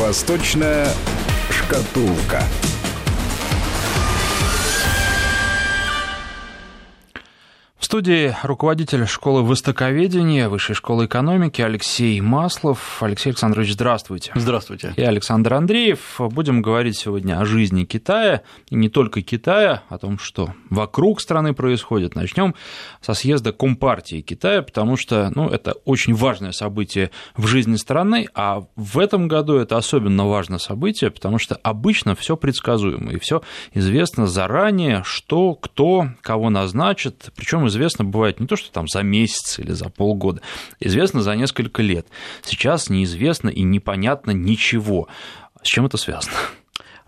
Восточная шкатулка. Студии руководитель школы востоковедения Высшей школы экономики Алексей Маслов. Алексей Александрович, здравствуйте. Здравствуйте. И Александр Андреев. Будем говорить сегодня о жизни Китая, и не только Китая, о том, что вокруг страны происходит. Начнем со съезда Компартии Китая, потому что ну, это очень важное событие в жизни страны, а в этом году это особенно важное событие, потому что обычно все предсказуемо, и все известно заранее, что, кто, кого назначит, причем известно известно бывает не то, что там за месяц или за полгода, известно за несколько лет. Сейчас неизвестно и непонятно ничего. С чем это связано?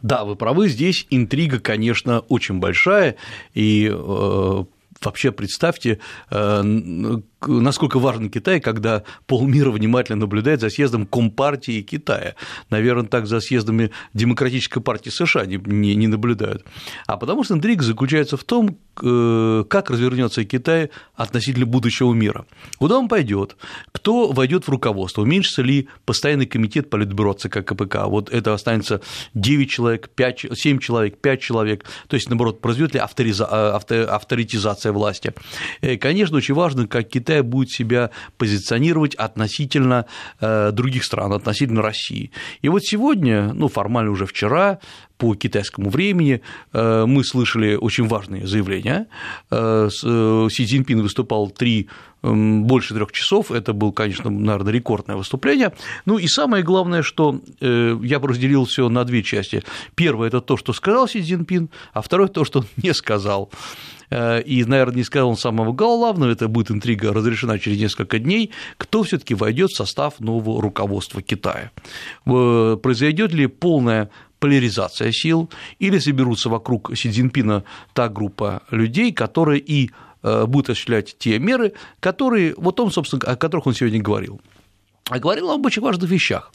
Да, вы правы, здесь интрига, конечно, очень большая, и э, вообще представьте, э, насколько важен Китай, когда полмира внимательно наблюдает за съездом Компартии Китая. Наверное, так за съездами Демократической партии США не, не, не наблюдают. А потому что интрига заключается в том, э, как развернется Китай относительно будущего мира. Куда он пойдет, кто войдет в руководство, уменьшится ли постоянный комитет Политбюро ЦК КПК, вот это останется 9 человек, 5, 7 человек, 5 человек, то есть, наоборот, произойдет ли авториза, э, авторитизация власти. И, конечно, очень важно, как Китай Китай будет себя позиционировать относительно э, других стран, относительно России. И вот сегодня, ну, формально уже вчера, по китайскому времени э, мы слышали очень важные заявления. Э, Си Цзиньпин выступал три эм, больше трех часов. Это было, конечно, наверное, рекордное выступление. Ну и самое главное, что я разделил все на две части. Первое – это то, что сказал Си Цзиньпин, а второе – то, что он не сказал. Э, и, наверное, не сказал он самого главного, это будет интрига разрешена через несколько дней, кто все таки войдет в состав нового руководства Китая. Произойдет ли полная поляризация сил, или соберутся вокруг Си Цзиньпина та группа людей, которые и э, будут осуществлять те меры, которые, вот он, собственно, о которых он сегодня говорил. А говорил он об очень важных вещах.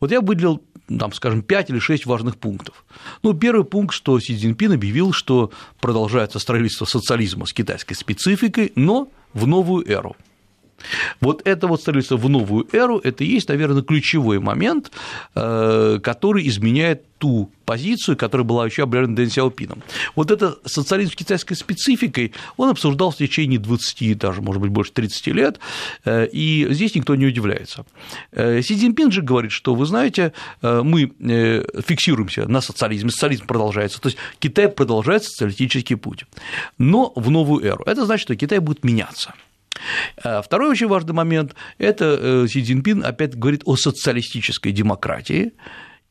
Вот я выделил, там, скажем, 5 или 6 важных пунктов. Ну, первый пункт, что Си Цзиньпин объявил, что продолжается строительство социализма с китайской спецификой, но в новую эру. Вот это вот строительство в новую эру, это и есть, наверное, ключевой момент, э, который изменяет ту позицию, которая была еще объявлена Дэн Сяопином. Вот это социализм с китайской спецификой, он обсуждал в течение 20, даже, может быть, больше 30 лет, э, и здесь никто не удивляется. Э, Си Цзиньпин же говорит, что, вы знаете, мы фиксируемся на социализме, социализм продолжается, то есть Китай продолжает социалистический путь, но в новую эру. Это значит, что Китай будет меняться – второй очень важный момент – это э, Си Цзиньпин опять говорит о социалистической демократии,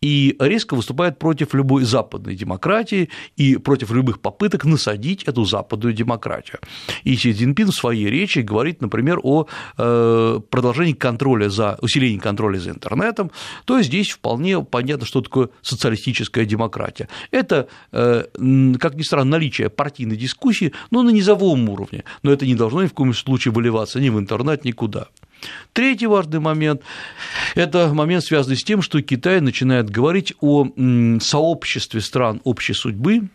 и резко выступает против любой западной демократии и против любых попыток насадить эту западную демократию. И Си Цзиньпин в своей речи говорит, например, о э, продолжении контроля за, усилении контроля за интернетом, то есть здесь вполне понятно, что такое социалистическая демократия. Это, э, как ни странно, наличие партийной дискуссии, но на низовом уровне, но это не должно ни в коем случае выливаться ни в интернет, никуда. Третий важный момент – это момент, связанный с тем, что Китай начинает говорить о сообществе стран общей судьбы,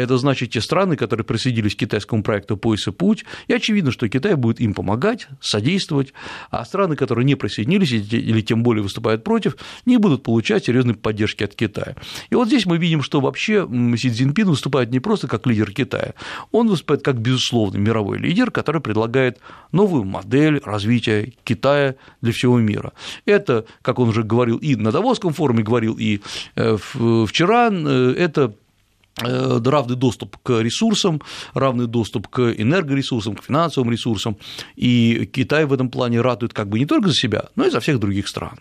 это значит те страны, которые присоединились к китайскому проекту «Пояс и путь», и очевидно, что Китай будет им помогать, содействовать, а страны, которые не присоединились или тем более выступают против, не будут получать серьезной поддержки от Китая. И вот здесь мы видим, что вообще Си Цзиньпин выступает не просто как лидер Китая, он выступает как безусловный мировой лидер, который предлагает новую модель развития Китая для всего мира. Это, как он уже говорил и на Давосском форуме говорил, и э, вчера, э, это Э, равный доступ к ресурсам, равный доступ к энергоресурсам, к финансовым ресурсам, и Китай в этом плане радует как бы не только за себя, но и за всех других стран.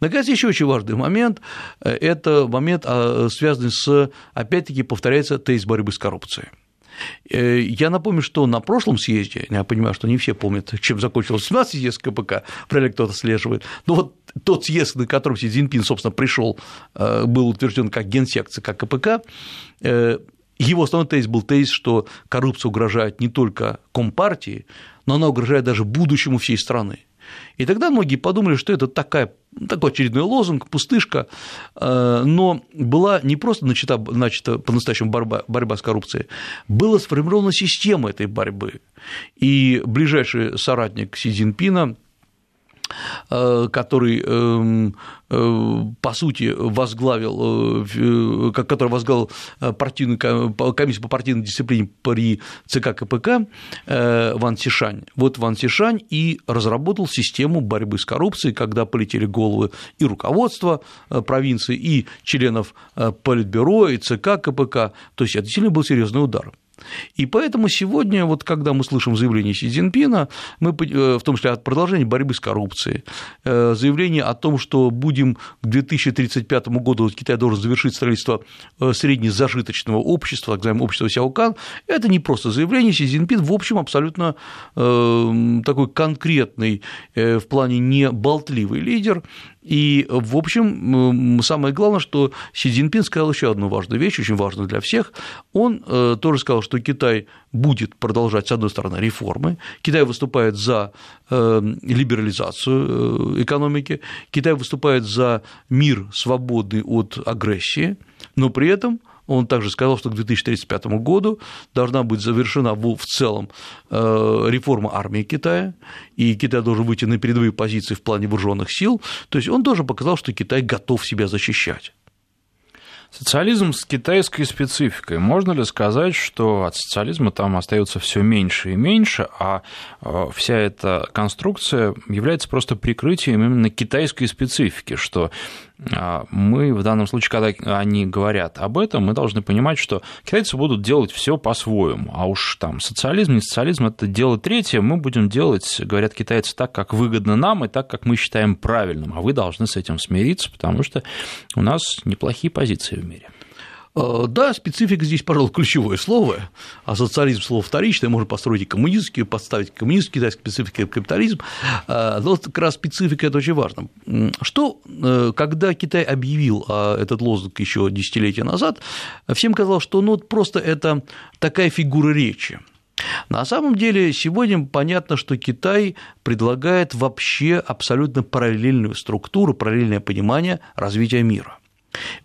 Наконец, еще очень важный момент – это момент, а, связанный с, опять-таки, повторяется тезис борьбы с коррупцией. Э, я напомню, что на прошлом съезде, я понимаю, что не все помнят, чем закончился 17 съезд КПК, ли кто-то слеживает, но вот тот съезд, на котором Си Цзиньпин, собственно, пришел, э, был утвержден как генсек ЦК КПК, э, его основной тезис был тезис, что коррупция угрожает не только Компартии, но она угрожает даже будущему всей страны. И тогда многие подумали, что это такая, такой очередной лозунг, пустышка, э, но была не просто начата, начата по-настоящему борьба, борьба с коррупцией, была сформирована система этой борьбы. И ближайший соратник Си Цзиньпина который эм, по сути, возглавил, который возглавил партийную комиссию по партийной дисциплине при ЦК КПК Ван Сишань. Вот Ван Сишань и разработал систему борьбы с коррупцией, когда полетели головы и руководства провинции, и членов Политбюро, и ЦК КПК. То есть это действительно был серьезный удар. И поэтому сегодня, вот когда мы слышим заявление Си Цзиньпина, мы, э, в том числе от продолжения борьбы с коррупцией, э, заявление о том, что будем к 2035 году вот Китай должен завершить строительство э, среднезажиточного общества, так называемого общества Сяокан, это не просто заявление, Си Цзиньпин, в общем, абсолютно такой конкретный в плане не болтливый лидер, и, в общем, самое главное, что Си Цзиньпин сказал еще одну важную вещь, очень важную для всех. Он э, тоже сказал, что Китай будет продолжать, с одной стороны, реформы, Китай выступает за э, либерализацию э, экономики, Китай выступает за мир, свободный от агрессии, но при этом он также сказал, что к 2035 году должна быть завершена в целом э, реформа армии Китая, и Китай должен выйти на передовые позиции в плане вооруженных сил. То есть он тоже показал, что Китай готов себя защищать. Социализм с китайской спецификой. Можно ли сказать, что от социализма там остается все меньше и меньше, а э, вся эта конструкция является просто прикрытием именно китайской специфики, что мы в данном случае, когда они говорят об этом, мы должны понимать, что китайцы будут делать все по-своему, а уж там социализм, не социализм, это дело третье, мы будем делать, говорят китайцы, так, как выгодно нам и так, как мы считаем правильным, а вы должны с этим смириться, потому что у нас неплохие позиции в мире. Э, да, специфика здесь, пожалуй, ключевое слово, а социализм слово вторичное, можно построить и коммунистический, подставить коммунистический китайский специфика и капитализм, э, но как раз специфика – это очень важно. Что, э, когда Китай объявил этот лозунг еще десятилетия назад, всем казалось, что ну, просто это такая фигура речи, на самом деле сегодня понятно, что Китай предлагает вообще абсолютно параллельную структуру, параллельное понимание развития мира.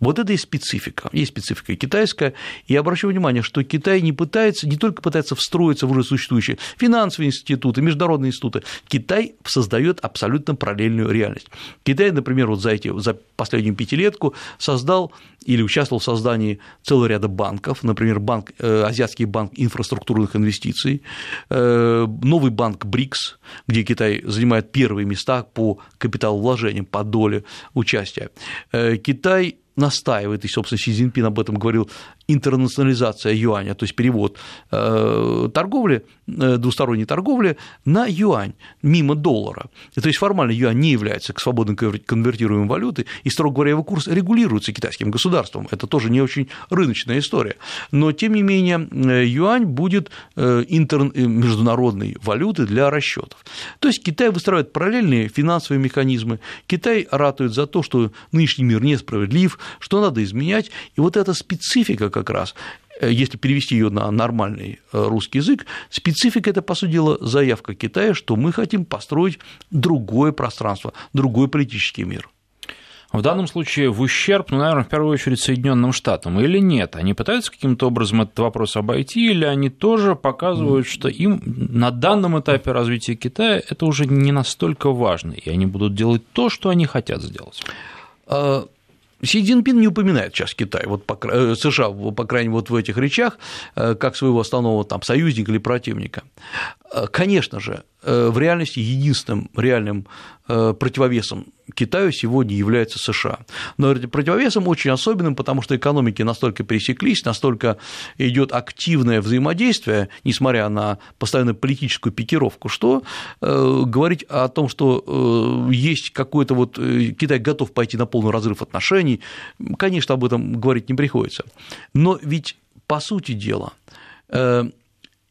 Вот это и специфика. Есть специфика китайская. И обращу внимание, что Китай не пытается, не только пытается встроиться в уже существующие финансовые институты, международные институты. Китай создает абсолютно параллельную реальность. Китай, например, вот за, эти, за последнюю пятилетку создал или участвовал в создании целого ряда банков, например, банк, э, Азиатский банк инфраструктурных инвестиций, э, новый банк БРИКС, где Китай занимает первые места по капиталовложениям, по доле участия. Э, Китай настаивает, и, собственно, Си Цзиньпин об этом говорил, интернационализация юаня, то есть перевод э, торговли, э, двусторонней торговли на юань мимо доллара. То есть формально юань не является свободно конвертируемой валютой, и, строго говоря, его курс регулируется китайским государством. Это тоже не очень рыночная история. Но, тем не менее, э, юань будет интер... международной валютой для расчетов. То есть Китай выстраивает параллельные финансовые механизмы, Китай ратует за то, что нынешний мир несправедлив, что надо изменять, и вот эта специфика как раз э, если перевести ее на нормальный э, русский язык, специфика – это, по сути дела, заявка Китая, что мы хотим построить другое пространство, другой политический мир. В данном случае в ущерб, ну, наверное, в первую очередь Соединенным Штатам или нет? Они пытаются каким-то образом этот вопрос обойти, или они тоже показывают, что им на данном этапе развития Китая это уже не настолько важно, и они будут делать то, что они хотят сделать? Си Цзиньпин не упоминает сейчас Китай, вот по, э, США, по крайней мере, вот в этих речах, э, как своего основного там, союзника или противника. Э, конечно же, в реальности единственным реальным противовесом Китаю сегодня является США. Но противовесом очень особенным, потому что экономики настолько пересеклись, настолько идет активное взаимодействие, несмотря на постоянную политическую пикировку, что э, говорить о том, что э, есть какой-то вот э, Китай готов пойти на полный разрыв отношений, конечно, об этом говорить не приходится. Но ведь по сути дела э,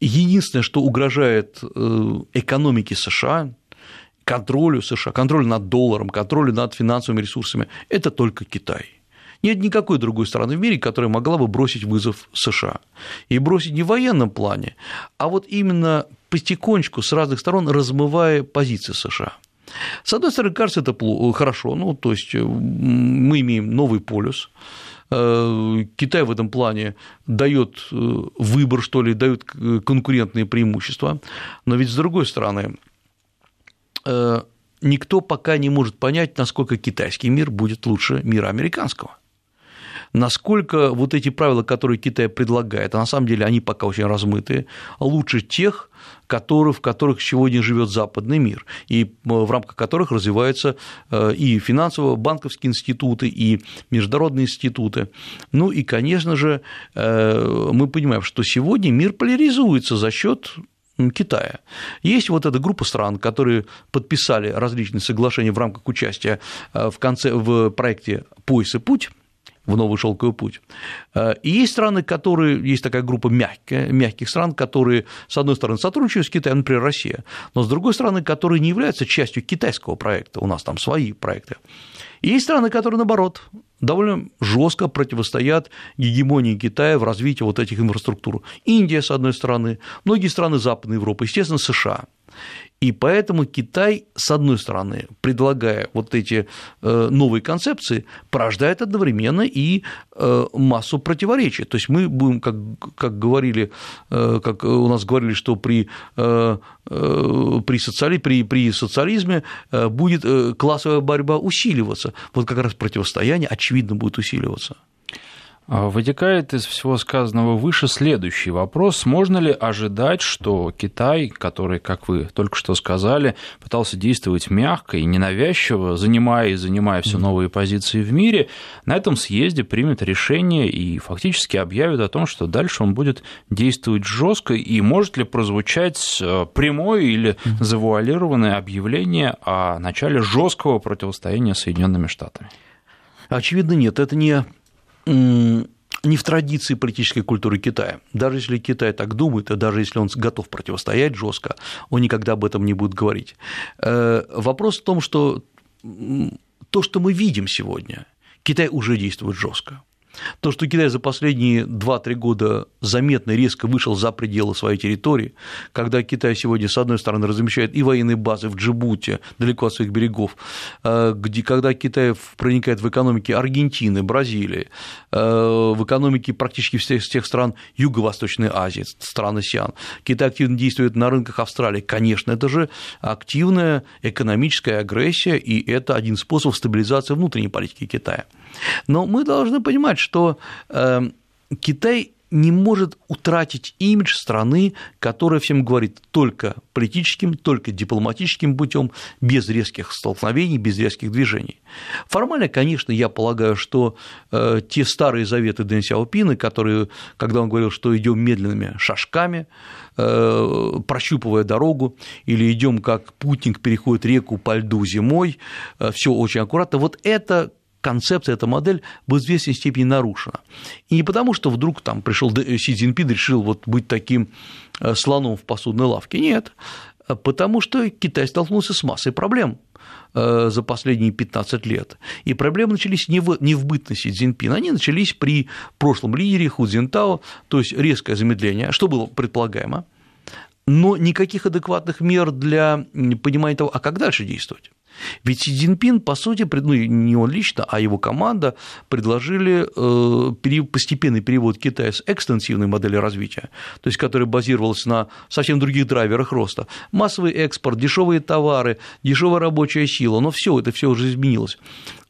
единственное, что угрожает э, экономике США, контролю США, контролю над долларом, контролю над финансовыми ресурсами – это только Китай. Нет никакой другой страны в мире, которая могла бы бросить вызов США. И бросить не в военном плане, а вот именно потихонечку с разных сторон размывая позиции США. С одной стороны, кажется, это хорошо, ну, то есть э, мы имеем новый полюс, э, Китай в этом плане дает э, выбор, что ли, дает конкурентные преимущества, но ведь с другой стороны, Э, никто пока не может понять, насколько китайский мир будет лучше мира американского насколько вот эти правила, которые Китай предлагает, а на самом деле они пока очень размытые, лучше тех, которые, в которых сегодня живет западный мир, и э, в рамках которых развиваются э, и финансово-банковские институты, и международные институты. Ну и, конечно же, э, мы понимаем, что сегодня мир поляризуется за счет Китая. Есть вот эта группа стран, которые подписали различные соглашения в рамках участия в, конце, в проекте «Пояс и путь», в новый шелковый путь. Э, и есть страны, которые, есть такая группа мягких, мягких стран, которые, с одной стороны, сотрудничают с Китаем, например, Россия, но с другой стороны, которые не являются частью китайского проекта, у нас там свои проекты. Есть страны, которые, наоборот, довольно жестко противостоят гегемонии Китая в развитии вот этих инфраструктур. Индия, с одной стороны, многие страны Западной Европы, естественно, США. И поэтому Китай, с одной стороны, предлагая вот эти э, новые концепции, порождает одновременно и э, массу противоречий. То есть мы будем, как, как говорили, э, как у нас говорили, что при, при, социали, при, при социализме будет классовая борьба усиливаться. Вот как раз противостояние, очевидно, будет усиливаться. А, вытекает из всего сказанного выше следующий вопрос. Можно ли ожидать, что Китай, который, как вы только что сказали, пытался действовать мягко и ненавязчиво, занимая и занимая все новые позиции в мире, на этом съезде примет решение и фактически объявит о том, что дальше он будет действовать жестко, и может ли прозвучать э, прямое или завуалированное объявление о начале жесткого противостояния Соединенными Штатами? Очевидно, нет. Это не не в традиции политической культуры Китая. Даже если Китай так думает, и даже если он готов противостоять жестко, он никогда об этом не будет говорить. Э, вопрос в том, что то, что мы видим сегодня, Китай уже действует жестко. То, что Китай за последние 2-3 года заметно резко вышел за пределы своей территории, когда Китай сегодня, с одной стороны, размещает и военные базы в Джибуте, далеко от своих берегов, э, где, когда Китай проникает в экономики Аргентины, Бразилии, э, в экономики практически всех тех стран Юго-Восточной Азии, стран АСИАН, Китай активно действует на рынках Австралии, конечно, это же активная экономическая агрессия, и это один способ стабилизации внутренней политики Китая. Но мы должны понимать, что эм, Китай не может утратить имидж страны, которая всем говорит только политическим, только дипломатическим путем, без резких столкновений, без резких движений. Формально, конечно, я полагаю, что э, те старые заветы Дэн Сяопина, которые, когда он говорил, что идем медленными шажками, э, прощупывая дорогу, или идем как путник переходит реку по льду зимой, э, все очень аккуратно, вот это концепция, эта модель в известной степени нарушена. И не потому, что вдруг там пришел Си Цзиньпин решил вот быть таким э, слоном в посудной лавке. Нет, потому что Китай столкнулся с массой проблем э, за последние 15 лет. И проблемы начались не в, не в бытности Цзиньпина, они начались при прошлом лидере Ху Цзинтао, то есть резкое замедление, что было предполагаемо, но никаких адекватных мер для понимания того, а как дальше действовать. Ведь Си Цзиньпин, по сути, ну, не он лично, а его команда предложили э, постепенный перевод Китая с экстенсивной модели развития, то есть которая базировалась на совсем других драйверах роста. Массовый экспорт, дешевые товары, дешевая рабочая сила, но все это все уже изменилось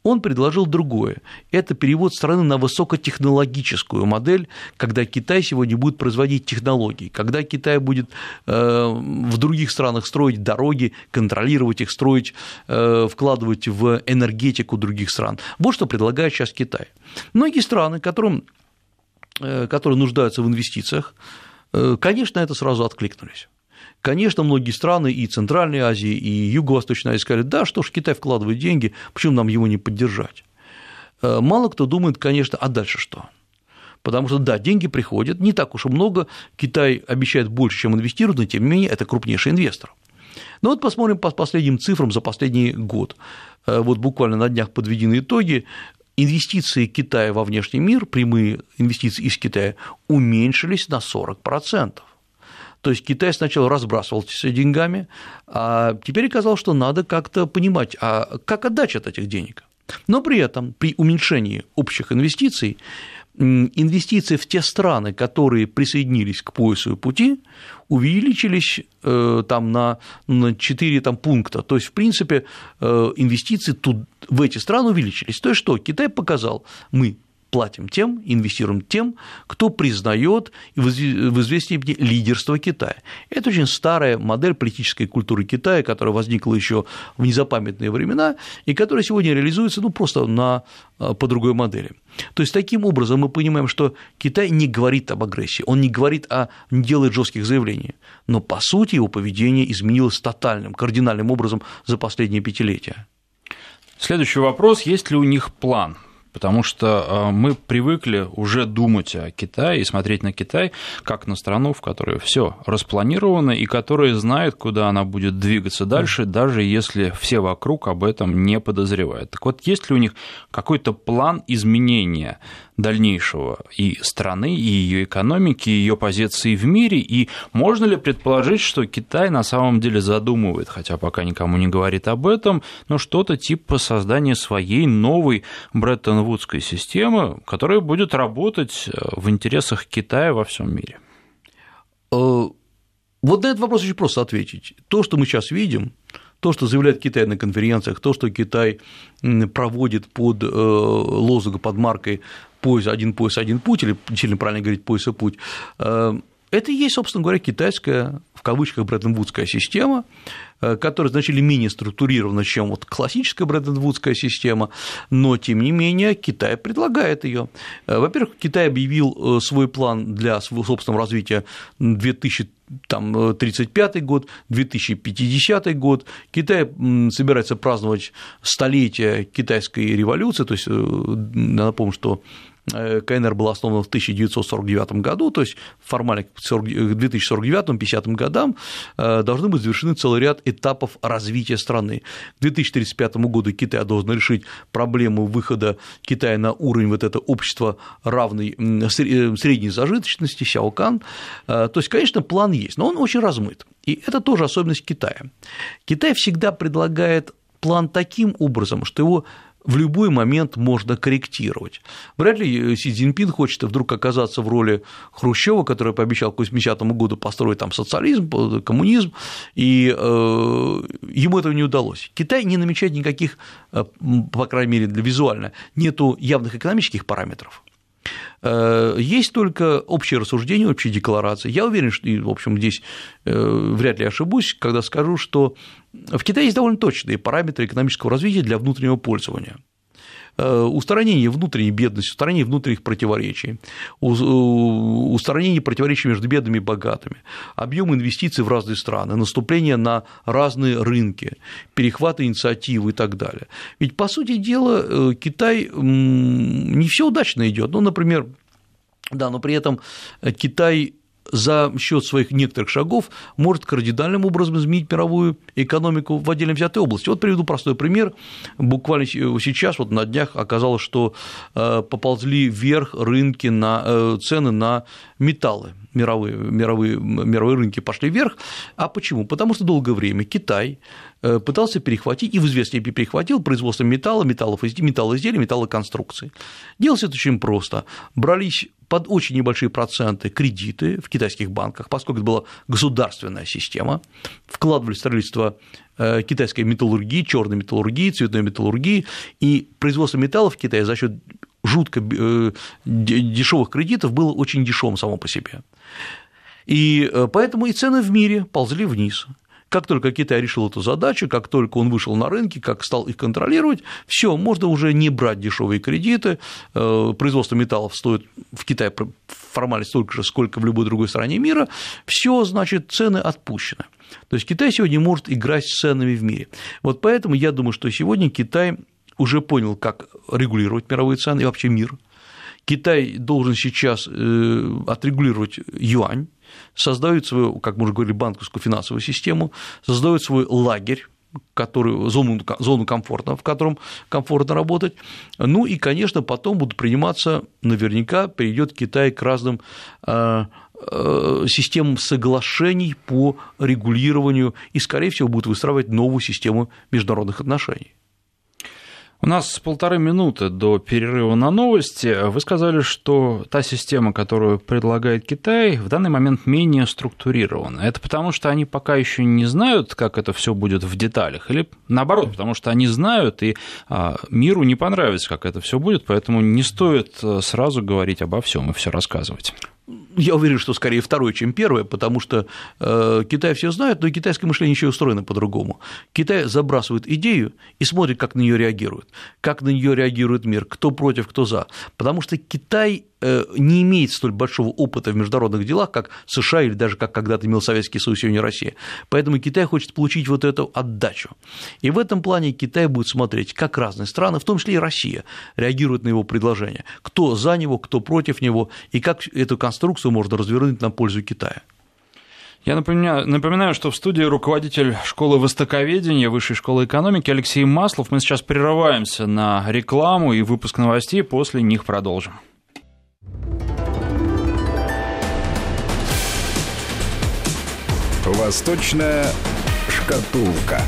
он предложил другое. Это перевод страны на высокотехнологическую модель, когда Китай сегодня будет производить технологии, когда Китай будет э, в других странах строить дороги, контролировать их, строить, э, вкладывать в энергетику других стран. Вот что предлагает сейчас Китай. Многие страны, которым, э, которые нуждаются в инвестициях, конечно, это сразу откликнулись. Конечно, многие страны и Центральной Азии, и Юго-Восточной Азии сказали, да, что ж Китай вкладывает деньги, почему нам его не поддержать? Э, мало кто думает, конечно, а дальше что? Потому что, да, деньги приходят, не так уж и много, Китай обещает больше, чем инвестирует, но тем не менее это крупнейший инвестор. Но вот посмотрим по последним цифрам за последний год. Э, вот буквально на днях подведены итоги. Инвестиции Китая во внешний мир, прямые инвестиции из Китая, уменьшились на 40%. То есть Китай сначала разбрасывался деньгами, а теперь оказалось, что надо как-то понимать, а как отдача от этих денег. Но при этом при уменьшении общих инвестиций инвестиции в те страны, которые присоединились к поясу пути, увеличились э, там на, на 4 там, пункта. То есть, в принципе, э, инвестиции тут, в эти страны увеличились. То есть что? Китай показал, мы платим тем, инвестируем тем, кто признает в известной степени лидерство Китая. Это очень старая модель политической культуры Китая, которая возникла еще в незапамятные времена и которая сегодня реализуется ну, просто на, а, по другой модели. То есть таким образом мы понимаем, что Китай не говорит об агрессии, он не говорит о не делает жестких заявлений, но по сути его поведение изменилось тотальным, кардинальным образом за последние пятилетия. Следующий вопрос, есть ли у них план? Потому что э, мы привыкли уже думать о Китае и смотреть на Китай как на страну, в которой все распланировано и которая знает, куда она будет двигаться дальше, даже если все вокруг об этом не подозревают. Так вот, есть ли у них какой-то план изменения дальнейшего и страны, и ее экономики, и ее позиции в мире, и можно ли предположить, что Китай на самом деле задумывает, хотя пока никому не говорит об этом, но что-то типа создания своей новой Бреттон-Вудской системы, которая будет работать э, в интересах Китая во всем мире? Э, вот на этот вопрос очень просто ответить. То, что мы сейчас видим, то, что заявляет Китай на конференциях, то, что Китай проводит под э, лозунгом, под маркой пояс, один пояс, один путь, или сильно правильно говорить пояс и путь, э, это и есть, собственно говоря, китайская, в кавычках, Бреттон-Вудская система, э, которая значительно менее структурирована, чем вот классическая Бреттон-Вудская система, но, тем не менее, Китай предлагает ее. Э, во-первых, Китай объявил свой план для своего собственного развития 2035 год, 2050 год. Китай собирается праздновать столетие китайской революции, то есть, напомню, что КНР была основана в 1949 году, то есть формально к 2049-50 годам э, должны быть завершены целый ряд этапов развития страны. К 2035 году Китай должен решить проблему выхода Китая на уровень вот это общества равной э, средней зажиточности, Сяокан. То есть, конечно, план есть, но он очень размыт. И это тоже особенность Китая. Китай всегда предлагает план таким образом, что его в любой момент можно корректировать. Вряд ли Си Цзиньпин хочет вдруг оказаться в роли Хрущева, который пообещал к 80 году построить там социализм, коммунизм, и э, ему этого не удалось. Китай не намечает никаких, э, по крайней мере, для визуально, нету явных экономических параметров, Э, есть только общее рассуждение, общие декларации. Я уверен, что, в общем, здесь э, вряд ли ошибусь, когда скажу, что в Китае есть довольно точные параметры экономического развития для внутреннего пользования. Э, устранение внутренней бедности, устранение внутренних противоречий, устранение противоречий между бедными и богатыми, объем инвестиций в разные страны, наступление на разные рынки, перехват инициативы и так далее. Ведь, по сути дела, э, Китай не все удачно идет. Ну, например, да, но при этом Китай за счет своих некоторых шагов может кардинальным образом изменить мировую экономику в отдельно взятой области. Вот приведу простой пример. Буквально сейчас, вот на днях оказалось, что э, поползли вверх рынки на э, цены на металлы мировые, мировые, мировые рынки пошли вверх. А почему? Потому что долгое время Китай э, пытался перехватить, и в известной степени перехватил производство металла, металлов, металлоизделий, металлоконструкций. Делалось это очень просто. Брались под очень небольшие проценты кредиты в китайских банках, поскольку это была государственная система, вкладывали в строительство э, китайской металлургии, черной металлургии, цветной металлургии, и производство металлов в Китае за счет жутко э, дешевых кредитов было очень дешевым само по себе. И э, поэтому и цены в мире ползли вниз. Как только Китай решил эту задачу, как только он вышел на рынки, как стал их контролировать, все, можно уже не брать дешевые кредиты, э, производство металлов стоит в Китае формально столько же, сколько в любой другой стране мира, все, значит, цены отпущены. То есть Китай сегодня может играть с ценами в мире. Вот поэтому я думаю, что сегодня Китай уже понял, как регулировать мировые цены и вообще мир. Китай должен сейчас э, отрегулировать юань, создает свою, как мы уже говорили, банковскую финансовую систему, создает свой лагерь, который, зону, зону комфорта, в котором комфортно работать. Ну и, конечно, потом будут приниматься, наверняка перейдет Китай к разным э, э, системам соглашений по регулированию и, скорее всего, будут выстраивать новую систему международных отношений. У нас полторы минуты до перерыва на новости. Вы сказали, что та система, которую предлагает Китай, в данный момент менее структурирована. Это потому, что они пока еще не знают, как это все будет в деталях, или наоборот, потому что они знают, и а, миру не понравится, как это все будет, поэтому не стоит э, сразу говорить обо всем и все рассказывать. Я уверен, что скорее второе, чем первое, потому что э, Китай все знает, но китайское мышление еще устроено по-другому. Китай забрасывает идею и смотрит, как на нее реагирует, как на нее реагирует мир, кто против, кто за. Потому что Китай не имеет столь большого опыта в международных делах, как США или даже как когда-то имел Советский Союз, сегодня Россия. Поэтому Китай хочет получить вот эту отдачу. И в этом плане Китай будет смотреть, как разные страны, в том числе и Россия, реагируют на его предложение, кто за него, кто против него, и как эту конструкцию можно развернуть на пользу Китая. Я напоминаю, напоминаю, что в студии руководитель школы востоковедения Высшей школы экономики Алексей Маслов. Мы сейчас прерываемся на рекламу и выпуск новостей, после них продолжим. Восточная шкатулка.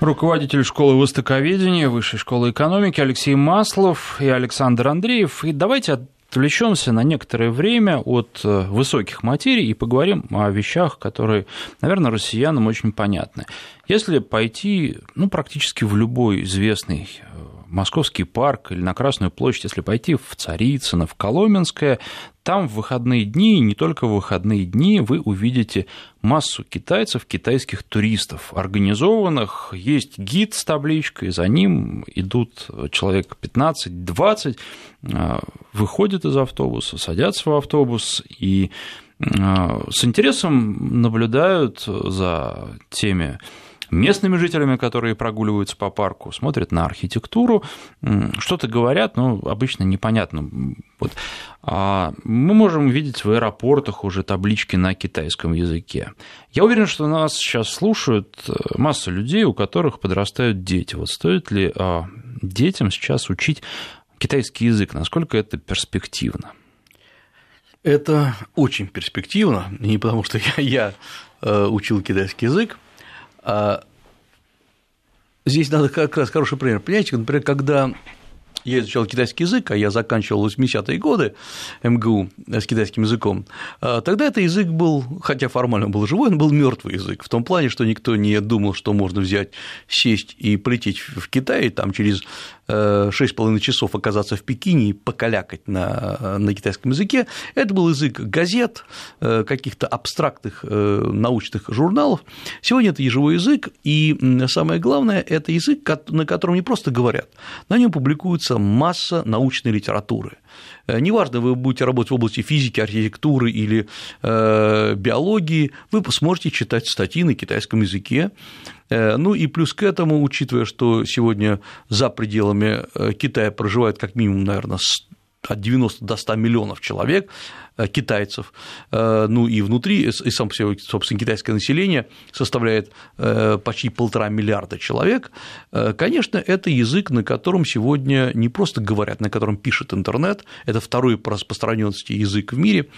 Руководитель школы востоковедения Высшей школы экономики Алексей Маслов и Александр Андреев. И давайте отвлечемся на некоторое время от э, высоких материй и поговорим о вещах, которые, наверное, россиянам очень понятны. Если пойти ну, практически в любой известный э, Московский парк или на Красную площадь, если пойти в Царицыно, в Коломенское, там в выходные дни, и не только в выходные дни, вы увидите массу китайцев, китайских туристов, организованных. Есть гид с табличкой, за ним идут человек 15-20, а, выходят из автобуса, садятся в автобус и а, с интересом наблюдают за теми местными жителями, которые прогуливаются по парку, смотрят на архитектуру, что-то говорят, но обычно непонятно. Вот. А мы можем видеть в аэропортах уже таблички на китайском языке. Я уверен, что нас сейчас слушают э, масса людей, у которых подрастают дети. Вот стоит ли а, детям сейчас учить китайский язык? Насколько это перспективно? Это очень перспективно, не потому что я, я э, учил китайский язык, здесь надо как раз хороший пример. Понимаете, например, когда я изучал китайский язык, а я заканчивал 80-е годы МГУ с китайским языком, а, тогда этот язык был, хотя формально был живой, он был мертвый язык, в том плане, что никто не думал, что можно взять, сесть и полететь в Китай, там через 6,5 часов оказаться в Пекине и покалякать на, на китайском языке. Это был язык газет, э, каких-то абстрактных э, научных журналов. Сегодня это живой язык, и самое главное, это язык, на котором не просто говорят, на нем публикуется масса научной литературы. Э, неважно, вы будете работать в области физики, архитектуры или э, биологии, вы сможете читать статьи на китайском языке. Э, ну и плюс к этому, учитывая, что сегодня за пределами Китая проживает как минимум, наверное, от 90 до 100 миллионов человек, китайцев, э, ну и внутри, и сам по себе, собственно, китайское население составляет э, почти полтора миллиарда человек, конечно, это язык, на котором сегодня не просто говорят, на котором пишет интернет, это второй по распространенности язык в мире,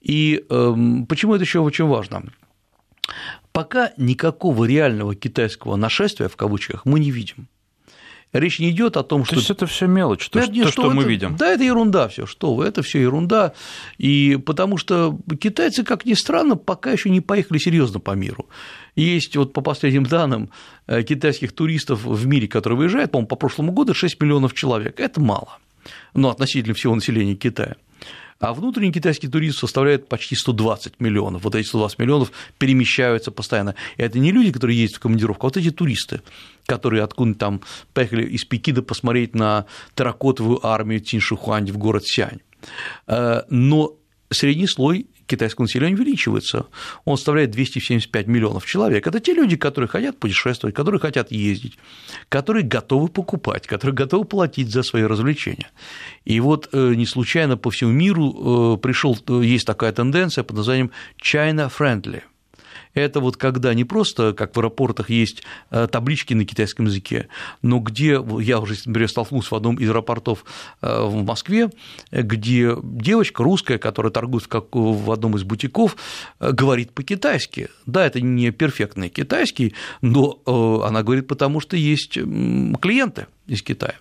и эм, почему это еще очень важно? Пока никакого реального китайского нашествия, в кавычках, мы не видим. Речь не идет о том, что... То есть это все мелочь, то, Нет, то что, это... мы видим. Да, это ерунда все, что вы, это все ерунда. И потому что китайцы, как ни странно, пока еще не поехали серьезно по миру. Есть вот по последним данным э, китайских туристов в мире, которые выезжают, по-моему, по прошлому году 6 миллионов человек. Это мало, но относительно всего населения Китая а внутренний китайский туризм составляет почти 120 миллионов. Вот эти 120 миллионов перемещаются постоянно. И это не люди, которые ездят в командировку, а вот эти туристы, которые откуда там поехали из Пекина посмотреть на терракотовую армию Тиншихуань в город Сянь. Э, но средний слой китайского населения увеличивается. Он составляет 275 миллионов человек. Это те люди, которые хотят путешествовать, которые хотят ездить, которые готовы покупать, которые готовы платить за свои развлечения. И вот э, не случайно по всему миру э, пришел, есть такая тенденция под названием China Friendly. Это вот когда не просто, как в аэропортах, есть э, таблички на китайском языке, но где, я уже, например, столкнулся в одном из аэропортов э, в Москве, где девочка русская, которая торгует в одном из бутиков, э, говорит по-китайски. Да, это не перфектный китайский, но она говорит потому, что есть клиенты из Китая.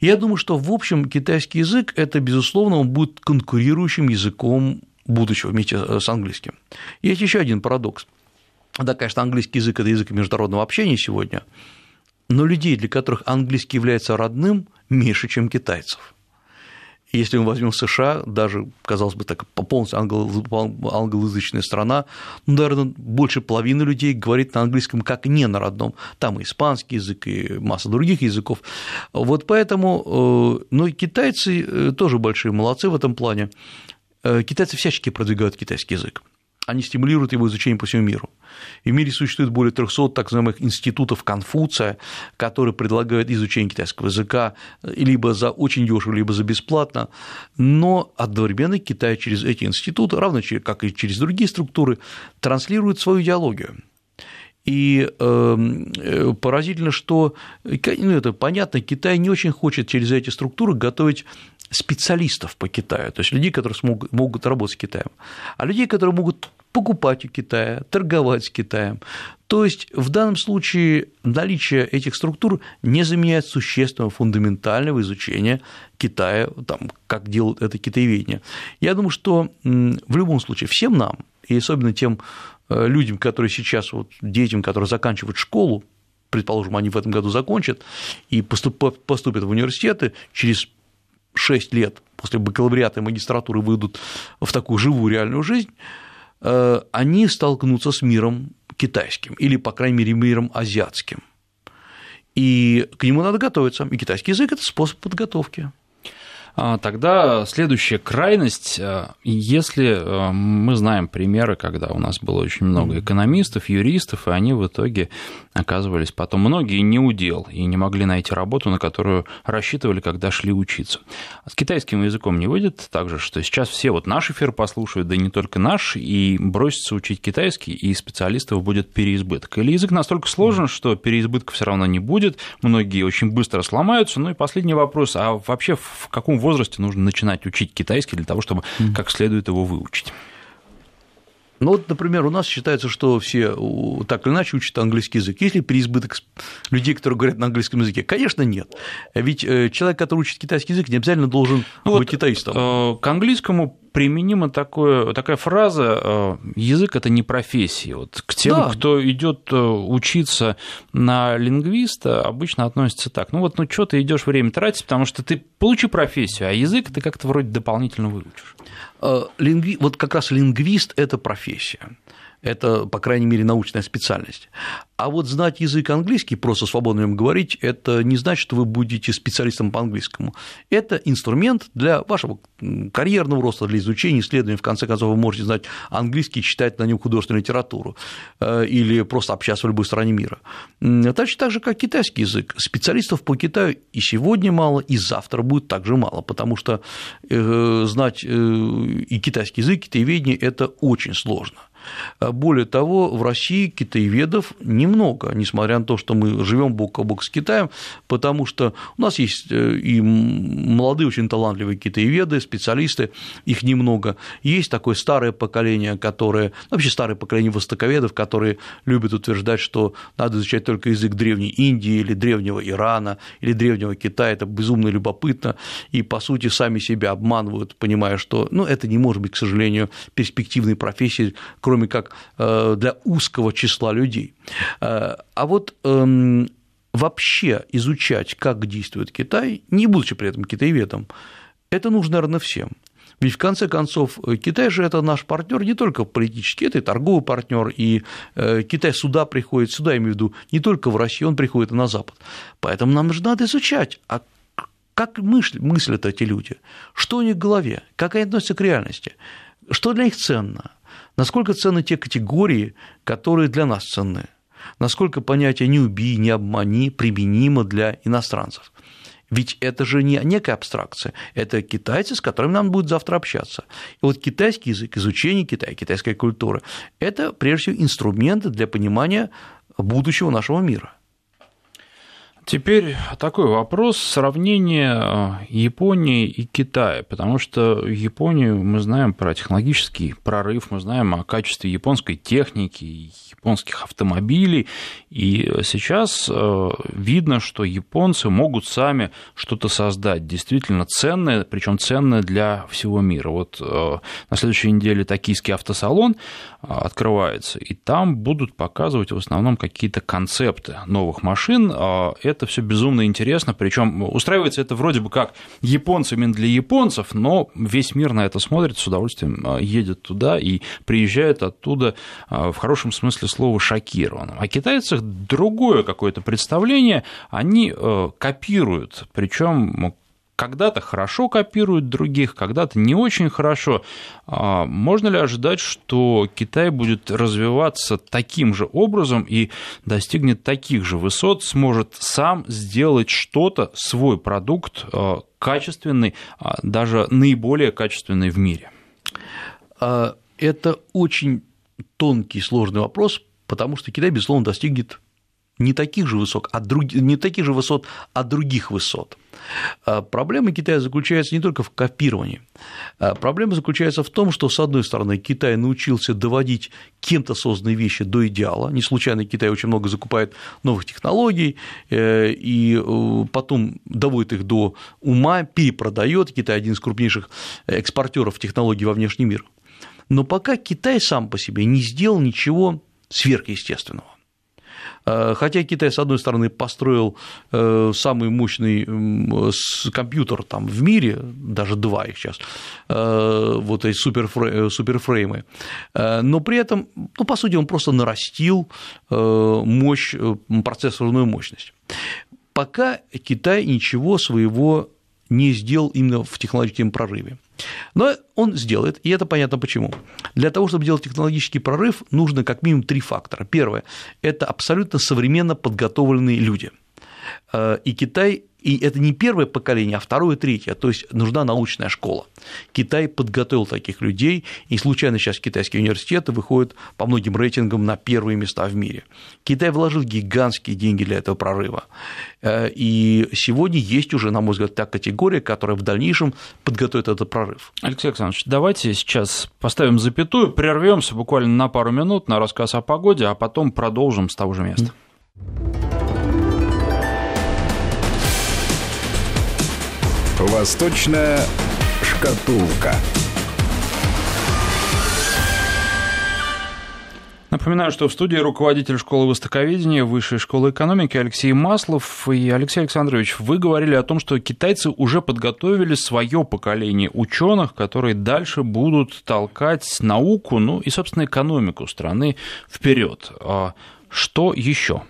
Я думаю, что в общем китайский язык – это, безусловно, он будет конкурирующим языком будущего вместе с английским. Есть еще один парадокс. Да, конечно, английский язык – это язык международного общения сегодня, но людей, для которых английский является родным, меньше, чем китайцев. Если мы возьмем США, даже, казалось бы, так полностью англоязычная страна, ну, наверное, больше половины людей говорит на английском как не на родном. Там и испанский язык, и масса других языков. Вот поэтому, э, ну, и китайцы э, тоже большие молодцы в этом плане. Э, китайцы всячески продвигают китайский язык они стимулируют его изучение по всему миру. И в мире существует более 300 так называемых институтов Конфуция, которые предлагают изучение китайского языка либо за очень дешево, либо за бесплатно, но одновременно Китай через эти институты, равно как и через другие структуры, транслирует свою идеологию. И эм, э, поразительно, что, ну, это понятно, Китай не очень хочет через эти структуры готовить специалистов по Китаю, то есть людей, которые смогут, могут работать с Китаем, а людей, которые могут покупать у Китая, торговать с Китаем. То есть в данном случае наличие этих структур не заменяет существенного фундаментального изучения Китая, там, как делают это китаеведение. Я думаю, что в любом случае всем нам, и особенно тем э, людям, которые сейчас, вот, детям, которые заканчивают школу, предположим, они в этом году закончат и поступят в университеты, через 6 лет после бакалавриата и магистратуры выйдут в такую живую реальную жизнь, э, они столкнутся с миром китайским или, по крайней мере, миром азиатским. И к нему надо готовиться. И китайский язык – это способ подготовки. А, тогда следующая крайность, а, если а, мы знаем примеры, когда у нас было очень много экономистов, юристов, и они в итоге оказывались потом многие не удел и не могли найти работу, на которую рассчитывали, когда шли учиться. С китайским языком не выйдет так же, что сейчас все вот наш эфир послушают, да и не только наш, и бросятся учить китайский, и специалистов будет переизбыток. Или язык настолько сложен, что переизбытка все равно не будет, многие очень быстро сломаются. Ну и последний вопрос, а вообще в каком возрасте нужно начинать учить китайский для того, чтобы как следует его выучить? Ну вот, например, у нас считается, что все так или иначе учат английский язык. Есть ли переизбыток людей, которые говорят на английском языке? Конечно, нет. Ведь э, человек, который учит китайский язык, не обязательно должен ну, быть вот, китаистом. Э, к английскому применима такое, такая фраза э, «язык – это не профессия». Вот к тем, да. кто идет э, учиться на лингвиста, обычно относится так. Ну вот, ну что ты идешь время тратить, потому что ты получи профессию, а язык ты как-то вроде дополнительно выучишь. Э, лингви... Вот как раз лингвист – это профессия это, по крайней мере, научная специальность. А вот знать язык английский, просто свободно им говорить, это не значит, что вы будете специалистом по английскому. Это инструмент для вашего карьерного роста, для изучения, исследования. В конце концов, вы можете знать английский, читать на нем художественную литературу э, или просто общаться в любой стране мира. Точно так же, как китайский язык. Специалистов по Китаю и сегодня мало, и завтра будет также мало, потому что э, знать э, и китайский язык, китаеведение – это очень сложно. А более того, в России китаеведов немного, несмотря на то, что мы живем бок о бок с Китаем, потому что у нас есть э, и молодые, очень талантливые китаеведы, специалисты, их немного. Есть такое старое поколение, которое, вообще старое поколение востоковедов, которые любят утверждать, что надо изучать только язык древней Индии или древнего Ирана или древнего Китая, это безумно любопытно, и, по сути, сами себя обманывают, понимая, что ну, это не может быть, к сожалению, перспективной профессией, кроме кроме как э, для узкого числа людей. Э, а вот эм, вообще изучать, как действует Китай, не будучи при этом китаеведом, это нужно, наверное, всем. Ведь в конце концов Китай же это наш партнер не только политический, это и торговый партнер, и э, Китай сюда приходит, сюда я имею в виду, не только в Россию, он приходит и на Запад. Поэтому нам же надо изучать, а как мыслят эти люди, что у них в голове, как они относятся к реальности, что для них ценно, Насколько ценны те категории, которые для нас ценны? Насколько понятие «не убий», «не обмани» применимо для иностранцев? Ведь это же не некая абстракция, это китайцы, с которыми нам будет завтра общаться. И вот китайский язык, изучение Китая, китайская культура – это, прежде всего, инструменты для понимания будущего нашего мира. Теперь такой вопрос сравнения э, Японии и Китая, потому что Японию мы знаем про технологический прорыв, мы знаем о качестве японской техники, японских автомобилей, и сейчас э, видно, что японцы могут сами что-то создать действительно ценное, причем ценное для всего мира. Вот э, на следующей неделе токийский автосалон открывается, и там будут показывать в основном какие-то концепты новых машин. Это это все безумно интересно, причем устраивается это вроде бы как японцами для японцев, но весь мир на это смотрит, с удовольствием а, едет туда и приезжает оттуда а, в хорошем смысле слова шокированным. О китайцах другое какое-то представление, они э, копируют, причем когда-то хорошо копируют других, когда-то не очень хорошо. А можно ли ожидать, что Китай будет развиваться таким же образом и достигнет таких же высот, сможет сам сделать что-то, свой продукт а, качественный, а, даже наиболее качественный в мире? Это очень тонкий, сложный вопрос, потому что Китай, безусловно, достигнет не таких же высот, а друг... не таких же высот, а других высот. А проблема Китая заключается не только в копировании. А проблема заключается в том, что, с одной стороны, Китай научился доводить кем-то созданные вещи до идеала. Не случайно Китай очень много закупает новых технологий э, и э, потом доводит их до ума, перепродает. Китай один из крупнейших экспортеров технологий во внешний мир. Но пока Китай сам по себе не сделал ничего сверхъестественного. Э, хотя Китай, с одной стороны, построил э, самый мощный компьютер там в мире, даже два их сейчас, э, вот эти суперфреймы, но при этом, ну, по сути, он просто нарастил мощь, процессорную мощность. Пока Китай ничего своего не сделал именно в технологическом прорыве. Но он сделает, и это понятно почему. Для того, чтобы делать технологический прорыв, нужно как минимум три фактора. Первое – это абсолютно современно подготовленные люди. Э, и Китай и это не первое поколение, а второе, третье, то есть нужна научная школа. Китай подготовил таких людей, и случайно сейчас китайские университеты выходят по многим рейтингам на первые места в мире. Китай вложил гигантские деньги для этого прорыва. Э, и сегодня есть уже, на мой взгляд, та категория, которая в дальнейшем подготовит этот прорыв. Алексей Александрович, давайте сейчас поставим запятую, прервемся буквально на пару минут на рассказ о погоде, а потом продолжим с того же места. Восточная шкатулка. Напоминаю, что в студии руководитель школы востоковедения Высшей школы экономики Алексей Маслов. И, Алексей Александрович, вы говорили о том, что китайцы уже подготовили свое поколение ученых, которые дальше будут толкать науку, ну и, собственно, экономику страны вперед. А что еще?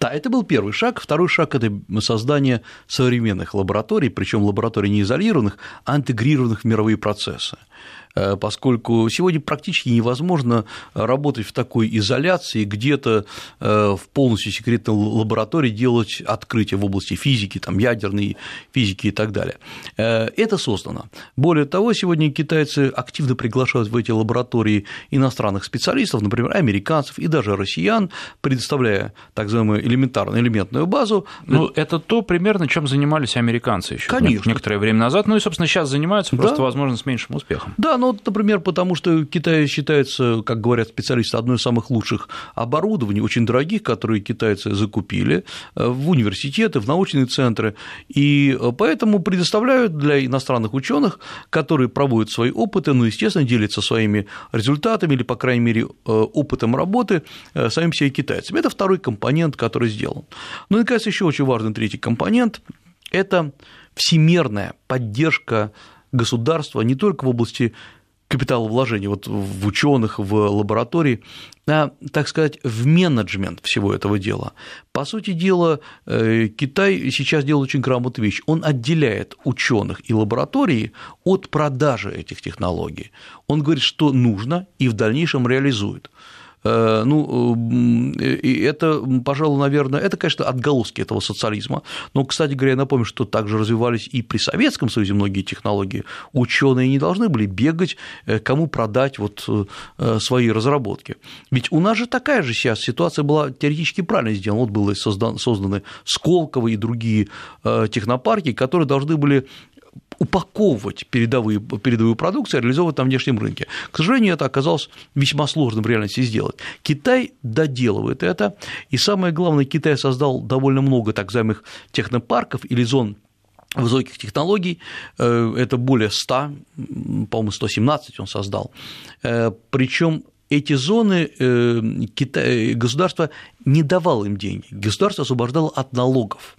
Да, это был первый шаг. Второй шаг – это создание современных лабораторий, причем лабораторий не изолированных, а интегрированных в мировые процессы. Э, поскольку сегодня практически невозможно работать в такой изоляции, где-то э, в полностью секретной лаборатории делать открытия в области физики, там, ядерной физики и так далее. Э, это создано. Более того, сегодня китайцы активно приглашают в эти лаборатории иностранных специалистов, например, американцев и даже россиян, предоставляя так называемую элементарную элементную базу. Ну, это то примерно, чем занимались американцы еще Конечно. некоторое время назад, ну и, собственно, сейчас занимаются, просто, да. возможно, с меньшим успехом. Да, ну, например, потому что Китай считается, как говорят специалисты, одной из самых лучших оборудований, очень дорогих, которые китайцы закупили э, в университеты, в научные центры, и поэтому предоставляют для иностранных ученых, которые проводят свои опыты, ну, естественно, делятся своими результатами или, по крайней мере, э, опытом работы э, самим себе китайцами. Это второй компонент, который сделан. Ну и, кажется, еще очень важный третий компонент – это всемирная поддержка государства не только в области капиталовложений вот в ученых, в лаборатории, а, так сказать, в менеджмент всего этого дела. По сути дела, э, Китай сейчас делает очень грамотную вещь. Он отделяет ученых и лаборатории от продажи этих технологий. Он говорит, что нужно, и в дальнейшем реализует. Ну, и это, пожалуй, наверное, это, конечно, отголоски этого социализма. Но, кстати говоря, я напомню, что также развивались и при Советском Союзе многие технологии. Ученые не должны были бегать, кому продать вот свои разработки. Ведь у нас же такая же сейчас ситуация была теоретически правильно сделана. Вот были созданы Сколково и другие технопарки, которые должны были упаковывать передовые, передовую продукцию и реализовывать на внешнем рынке. К сожалению, это оказалось весьма сложным в реальности сделать. Китай доделывает это, и самое главное, Китай создал довольно много так называемых технопарков или зон высоких технологий, э, это более 100, по-моему, 117 он создал, э, причем эти зоны э, Китай, государство не давало им деньги, государство освобождало от налогов.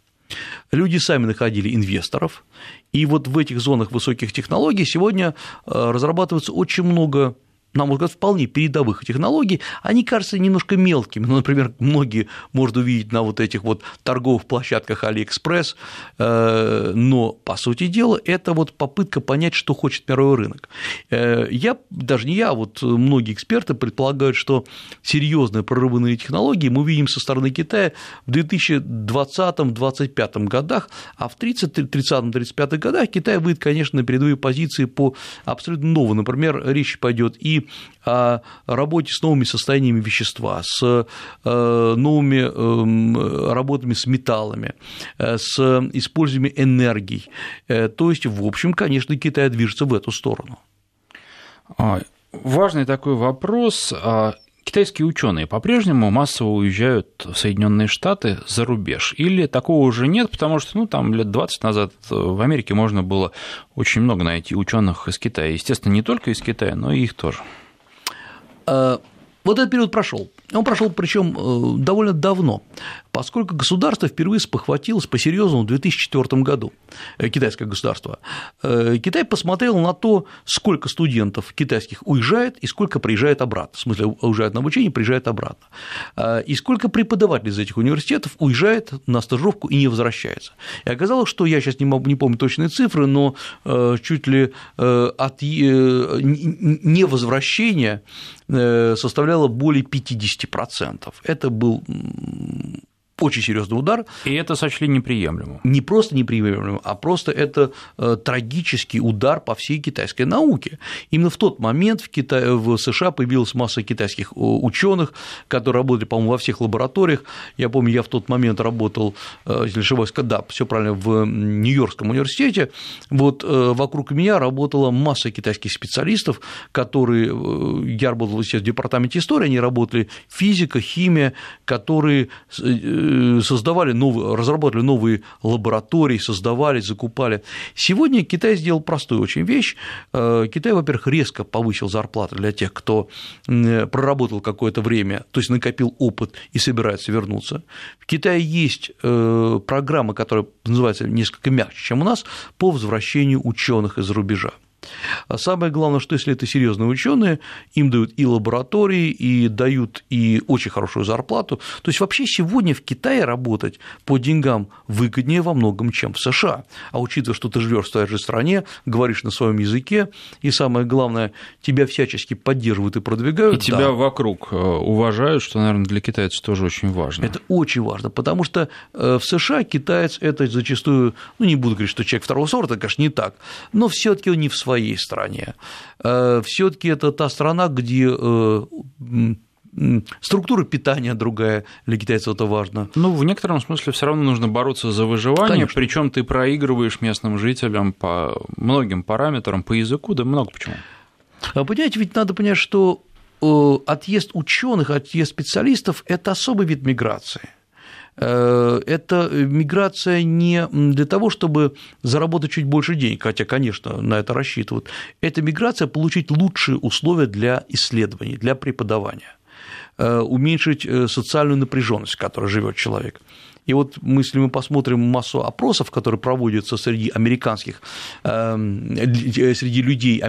Люди сами находили инвесторов, и вот в этих зонах высоких технологий сегодня э, разрабатывается очень много на мой взгляд, вполне передовых технологий, они кажутся немножко мелкими. Ну, например, многие можно увидеть на вот этих вот торговых площадках Алиэкспресс, э, но, по сути дела, это вот попытка понять, что хочет мировой рынок. Э, я, даже не я, а вот многие эксперты предполагают, что серьезные прорывные технологии мы увидим со стороны Китая в 2020-2025 годах, а в 30-35 годах Китай выйдет, конечно, на передовые позиции по абсолютно новым. Например, речь пойдет и о работе с новыми состояниями вещества, с э, новыми эм, работами с металлами, э, с использованием энергий. Э, то есть, в общем, конечно, Китай движется в эту сторону. А, важный такой вопрос. Китайские ученые по-прежнему массово уезжают в Соединенные Штаты за рубеж? Или такого уже нет, потому что ну, там лет 20 назад в Америке можно было очень много найти ученых из Китая. Естественно, не только из Китая, но и их тоже. А, вот этот период прошел. Он прошел причем э, довольно давно, поскольку государство впервые спохватилось по-серьезному в 2004 году, э, китайское государство. Э, Китай посмотрел на то, сколько студентов китайских уезжает и сколько приезжает обратно, в смысле уезжает на обучение, приезжает обратно, и сколько преподавателей из этих университетов уезжает на стажировку и не возвращается. И оказалось, что я сейчас не, могу, не помню точные цифры, но чуть ли от невозвращения составляло более 50%. Это был очень серьезный удар. И это сочли неприемлемым. Не просто неприемлемым, а просто это э, трагический удар по всей китайской науке. Именно в тот момент в, Китае, в США появилась масса китайских э, ученых, которые работали, по-моему, во всех лабораториях. Я помню, я в тот момент работал, э, если ошибаюсь, да, все правильно, в Нью-Йоркском университете. Вот вокруг меня работала масса китайских специалистов, которые, я работал в департаменте истории, они работали физика, химия, которые создавали новые, разрабатывали новые лаборатории, создавали, закупали. Сегодня Китай сделал простую очень вещь. Э, Китай, во-первых, резко повысил зарплаты для тех, кто проработал какое-то время, то есть накопил опыт и собирается вернуться. В Китае есть э, программа, которая называется несколько мягче, чем у нас, по возвращению ученых из рубежа. А самое главное, что если это серьезные ученые, им дают и лаборатории, и дают и очень хорошую зарплату. То есть вообще сегодня в Китае работать по деньгам выгоднее во многом, чем в США. А учитывая, что ты живешь в той же стране, говоришь на своем языке, и самое главное, тебя всячески поддерживают и продвигают. И тебя да. вокруг э, уважают, что, наверное, для китайцев тоже очень важно. Это очень важно, потому что э, в США китаец это зачастую, ну не буду говорить, что человек второго сорта, конечно, не так, но все-таки он не в своей своей стране. Э, Все-таки это та страна, где э, структура питания другая, для китайцев это важно. Ну, в некотором смысле все равно нужно бороться за выживание, причем ты проигрываешь местным жителям по многим параметрам, по языку, да много почему. А понимаете, ведь надо понять, что э, отъезд ученых, отъезд специалистов – это особый вид миграции. Э, это миграция не для того, чтобы заработать чуть больше денег, хотя, конечно, на это рассчитывают. Это миграция получить лучшие условия для исследований, для преподавания, э, уменьшить э, социальную напряженность, в которой живет человек. И вот если мы посмотрим массу опросов, которые проводятся среди американских, эм, среди людей,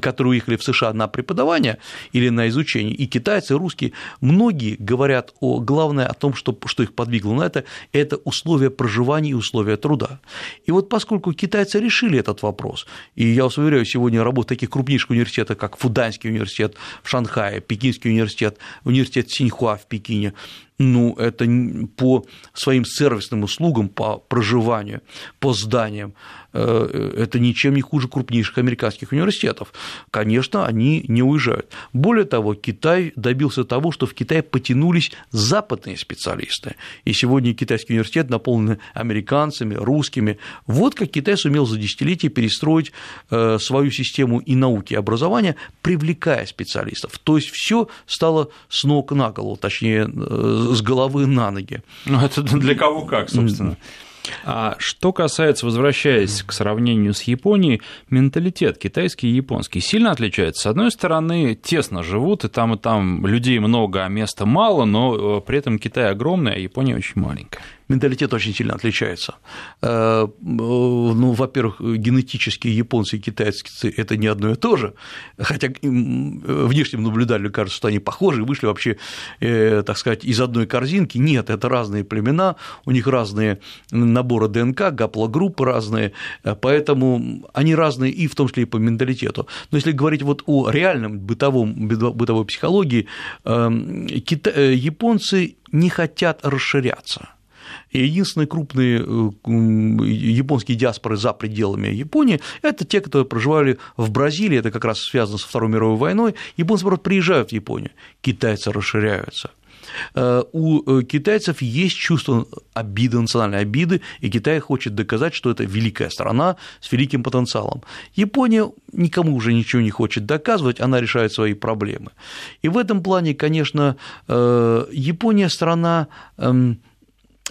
которые уехали в США на преподавание или на изучение, и китайцы, и русские, многие говорят о главное о том, что, что их подвигло на это, это условия проживания и условия труда. И вот поскольку китайцы решили этот вопрос, и я вас уверяю, сегодня работа таких крупнейших университетов, как Фуданский университет в Шанхае, Пекинский университет, университет Синьхуа в Пекине, ну, это по своим сервисным услугам, по проживанию, по зданиям, это ничем не хуже крупнейших американских университетов. Конечно, они не уезжают. Более того, Китай добился того, что в Китае потянулись западные специалисты. И сегодня китайский университет наполнен американцами, русскими. Вот как Китай сумел за десятилетия перестроить э, свою систему и науки, и образования, привлекая специалистов. То есть все стало с ног на голову, точнее, э, с головы на ноги. Ну, это для кого как, собственно. А что касается, возвращаясь к сравнению с Японией, менталитет китайский и японский сильно отличается. С одной стороны, тесно живут, и там, и там людей много, а места мало, но э, при этом Китай огромный, а Япония очень маленькая менталитет очень сильно отличается. Э, ну, во-первых, генетически японцы и китайцы – это не одно и то же, хотя внешним наблюдателю кажется, что они похожи, вышли вообще, э, так сказать, из одной корзинки. Нет, это разные племена, у них разные наборы ДНК, гаплогруппы разные, э, поэтому они разные и в том числе и по менталитету. Но если говорить вот о реальном бытовом, бытовой психологии, японцы не хотят расширяться – и единственные крупные э, японские диаспоры за пределами Японии – это те, которые проживали в Бразилии, это как раз связано со Второй мировой войной. Японцы, наоборот, приезжают в Японию, китайцы расширяются. Э, у э, китайцев есть чувство обиды, национальной обиды, и Китай хочет доказать, что это великая страна с великим потенциалом. Япония никому уже ничего не хочет доказывать, она решает свои проблемы. И в этом плане, конечно, Япония страна эм,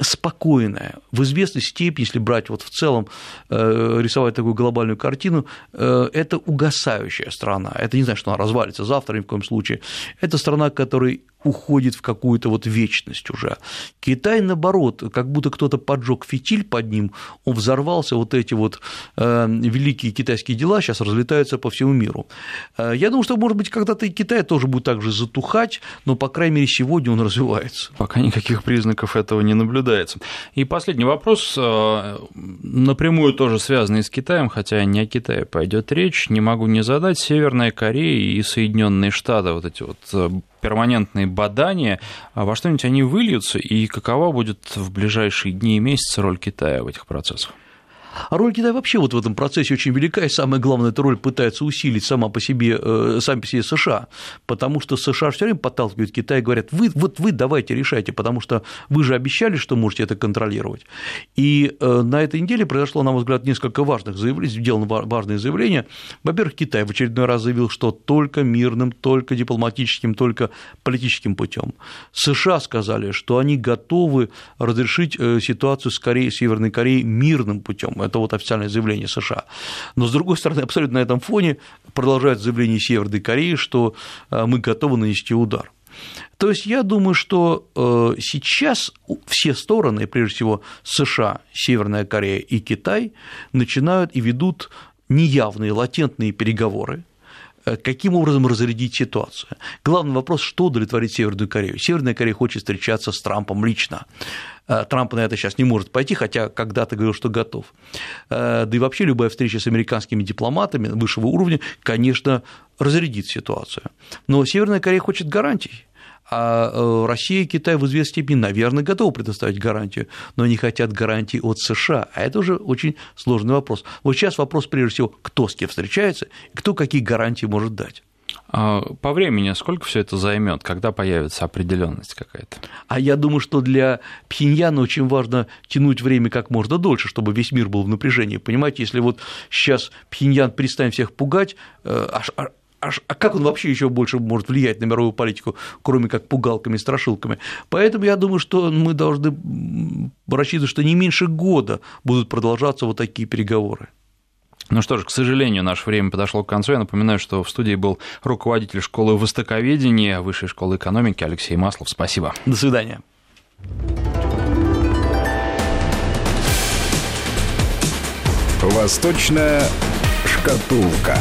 спокойная, в известной степени, если брать вот в целом, э, рисовать такую глобальную картину, э, это угасающая страна. Это не значит, что она развалится завтра ни в коем случае. Это страна, которой уходит в какую-то вот вечность уже. Китай, наоборот, как будто кто-то поджег фитиль под ним, он взорвался, вот эти вот э, великие китайские дела сейчас разлетаются по всему миру. Э, я думаю, что, может быть, когда-то и Китай тоже будет так же затухать, но, по крайней мере, сегодня он развивается. Пока никаких признаков этого не наблюдается. И последний вопрос, э, напрямую тоже связанный с Китаем, хотя не о Китае пойдет речь, не могу не задать. Северная Корея и Соединенные Штаты, вот эти вот перманентные бадания, а во что-нибудь они выльются, и какова будет в ближайшие дни и месяцы роль Китая в этих процессах? Роль Китая вообще вот в этом процессе очень велика, и самое главное, эта роль пытается усилить сама по себе, э, сами по себе США, потому что США все время подталкивают Китай и говорят, вы, вот вы давайте решайте, потому что вы же обещали, что можете это контролировать. И э, на этой неделе произошло, на мой взгляд, несколько важных заявлений, сделано важное заявление. Во-первых, Китай в очередной раз заявил, что только мирным, только дипломатическим, только политическим путем. США сказали, что они готовы разрешить э, ситуацию с Кореей, Северной Кореей мирным путем это вот официальное заявление США. Но, с другой стороны, абсолютно на этом фоне продолжают заявление Северной Кореи, что э, мы готовы нанести удар. То есть я думаю, что э, сейчас все стороны, прежде всего США, Северная Корея и Китай, начинают и ведут неявные латентные переговоры каким образом разрядить ситуацию. Главный вопрос, что удовлетворить Северную Корею. Северная Корея хочет встречаться с Трампом лично. Э, Трамп на это сейчас не может пойти, хотя когда-то говорил, что готов. Э, да и вообще любая встреча с американскими дипломатами высшего уровня, конечно, разрядит ситуацию. Но Северная Корея хочет гарантий а э, Россия и Китай в известной степени, наверное, готовы предоставить гарантию, но не хотят гарантии от США. А это уже очень сложный вопрос. Вот сейчас вопрос, прежде всего, кто с кем встречается, кто какие гарантии может дать. А по времени сколько все это займет, когда появится определенность какая-то? А я думаю, что для Пхеньяна очень важно тянуть время как можно дольше, чтобы весь мир был в напряжении. Понимаете, если вот сейчас Пхеньян перестанет всех пугать, э, а, как он вообще еще больше может влиять на мировую политику, кроме как пугалками и страшилками? Поэтому я думаю, что мы должны рассчитывать, что не меньше года будут продолжаться вот такие переговоры. Ну что ж, к сожалению, наше время подошло к концу. Я напоминаю, что в студии был руководитель школы востоковедения Высшей школы экономики Алексей Маслов. Спасибо. До свидания. Восточная шкатулка.